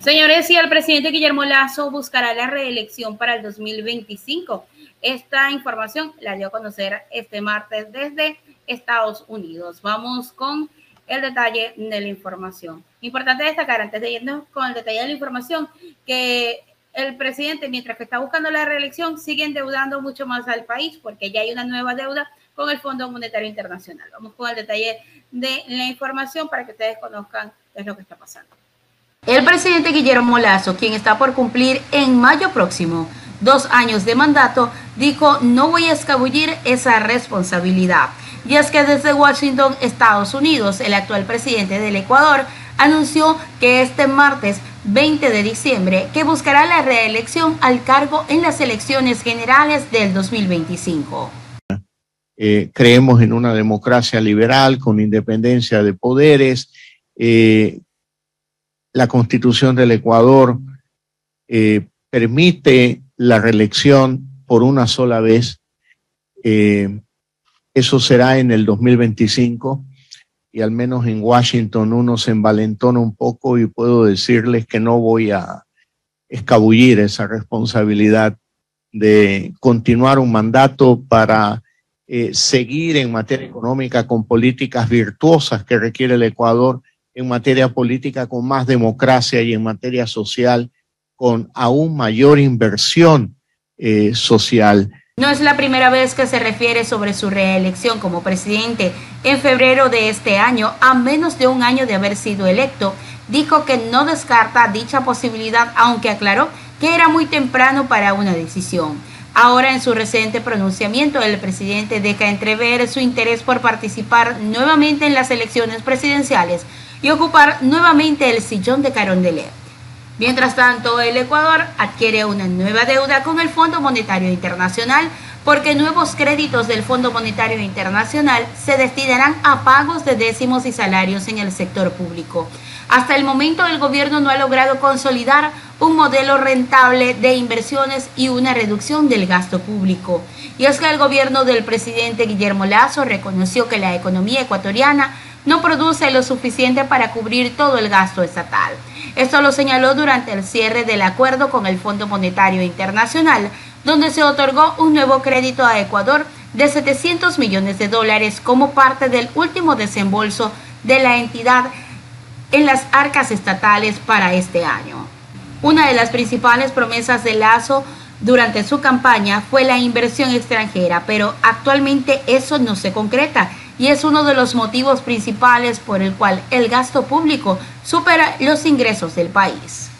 Señores, y el presidente Guillermo Lazo buscará la reelección para el 2025. Esta información la dio a conocer este martes desde Estados Unidos. Vamos con el detalle de la información. Importante destacar, antes de irnos con el detalle de la información, que el presidente, mientras que está buscando la reelección, sigue endeudando mucho más al país porque ya hay una nueva deuda con el Fondo Monetario Internacional. Vamos con el detalle de la información para que ustedes conozcan qué es lo que está pasando. El presidente Guillermo Lazo, quien está por cumplir en mayo próximo dos años de mandato, dijo no voy a escabullir esa responsabilidad. Y es que desde Washington, Estados Unidos, el actual presidente del Ecuador anunció que este martes 20 de diciembre que buscará la reelección al cargo en las elecciones generales del 2025. Eh, creemos en una democracia liberal con independencia de poderes. Eh, la constitución del Ecuador eh, permite la reelección por una sola vez. Eh, eso será en el 2025 y al menos en Washington uno se envalentona un poco y puedo decirles que no voy a escabullir esa responsabilidad de continuar un mandato para eh, seguir en materia económica con políticas virtuosas que requiere el Ecuador en materia política con más democracia y en materia social con aún mayor inversión eh, social. No es la primera vez que se refiere sobre su reelección como presidente. En febrero de este año, a menos de un año de haber sido electo, dijo que no descarta dicha posibilidad, aunque aclaró que era muy temprano para una decisión. Ahora, en su reciente pronunciamiento, el presidente deja entrever su interés por participar nuevamente en las elecciones presidenciales y ocupar nuevamente el sillón de Carondelet. Mientras tanto, el Ecuador adquiere una nueva deuda con el Fondo Monetario Internacional porque nuevos créditos del Fondo Monetario Internacional se destinarán a pagos de décimos y salarios en el sector público. Hasta el momento el gobierno no ha logrado consolidar un modelo rentable de inversiones y una reducción del gasto público. Y es que el gobierno del presidente Guillermo Lazo reconoció que la economía ecuatoriana no produce lo suficiente para cubrir todo el gasto estatal. Esto lo señaló durante el cierre del acuerdo con el Fondo Monetario Internacional, donde se otorgó un nuevo crédito a Ecuador de 700 millones de dólares como parte del último desembolso de la entidad en las arcas estatales para este año. Una de las principales promesas de Lazo durante su campaña fue la inversión extranjera, pero actualmente eso no se concreta y es uno de los motivos principales por el cual el gasto público supera los ingresos del país.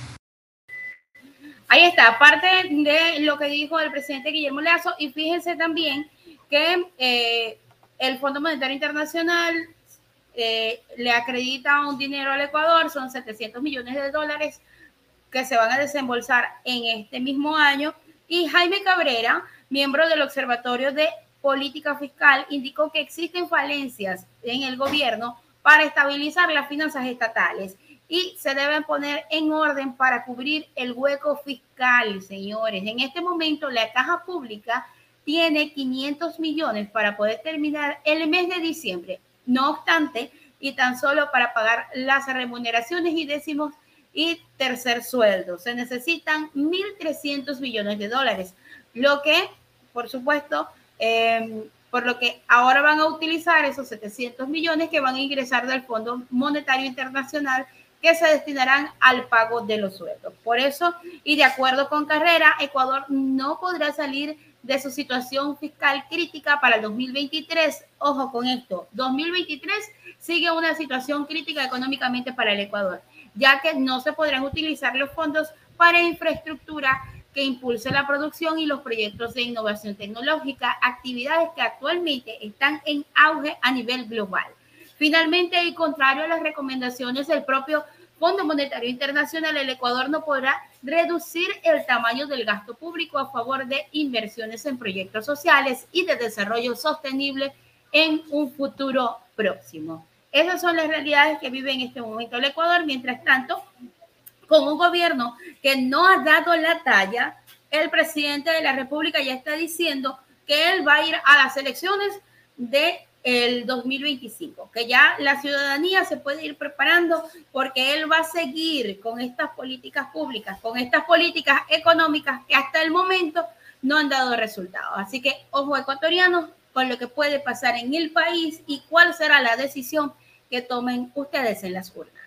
Ahí está, aparte de lo que dijo el presidente Guillermo Lazo, y fíjense también que eh, el Fondo Monetario Internacional eh, le acredita un dinero al Ecuador, son 700 millones de dólares que se van a desembolsar en este mismo año. Y Jaime Cabrera, miembro del Observatorio de Política Fiscal indicó que existen falencias en el gobierno para estabilizar las finanzas estatales y se deben poner en orden para cubrir el hueco fiscal, señores. En este momento la caja pública tiene 500 millones para poder terminar el mes de diciembre. No obstante, y tan solo para pagar las remuneraciones y décimos y tercer sueldo. Se necesitan 1.300 millones de dólares, lo que, por supuesto, Em, por lo que ahora van a utilizar esos 700 millones que van a ingresar del Fondo Monetario Internacional que se destinarán al pago de los sueldos. Por eso, y de acuerdo con Carrera, Ecuador no podrá salir de su situación fiscal crítica para el 2023. Ojo con esto, 2023 sigue una situación crítica económicamente para el Ecuador, ya que no se podrán utilizar los fondos para infraestructura que impulse la producción y los proyectos de innovación tecnológica, actividades que actualmente están en auge a nivel global. Finalmente, y contrario a las recomendaciones del propio Fondo Monetario Internacional, el Ecuador no podrá reducir el tamaño del gasto público a favor de inversiones en proyectos sociales y de desarrollo sostenible en un futuro próximo. Esas son las realidades que vive en este momento el Ecuador. Mientras tanto, con un gobierno que no ha dado la talla, el presidente de la República ya está diciendo que él va a ir a las elecciones de el 2025, que ya la ciudadanía se puede ir preparando porque él va a seguir con estas políticas públicas, con estas políticas económicas que hasta el momento no han dado resultados. Así que, ojo ecuatorianos, con lo que puede pasar en el país y cuál será la decisión que tomen ustedes en las urnas.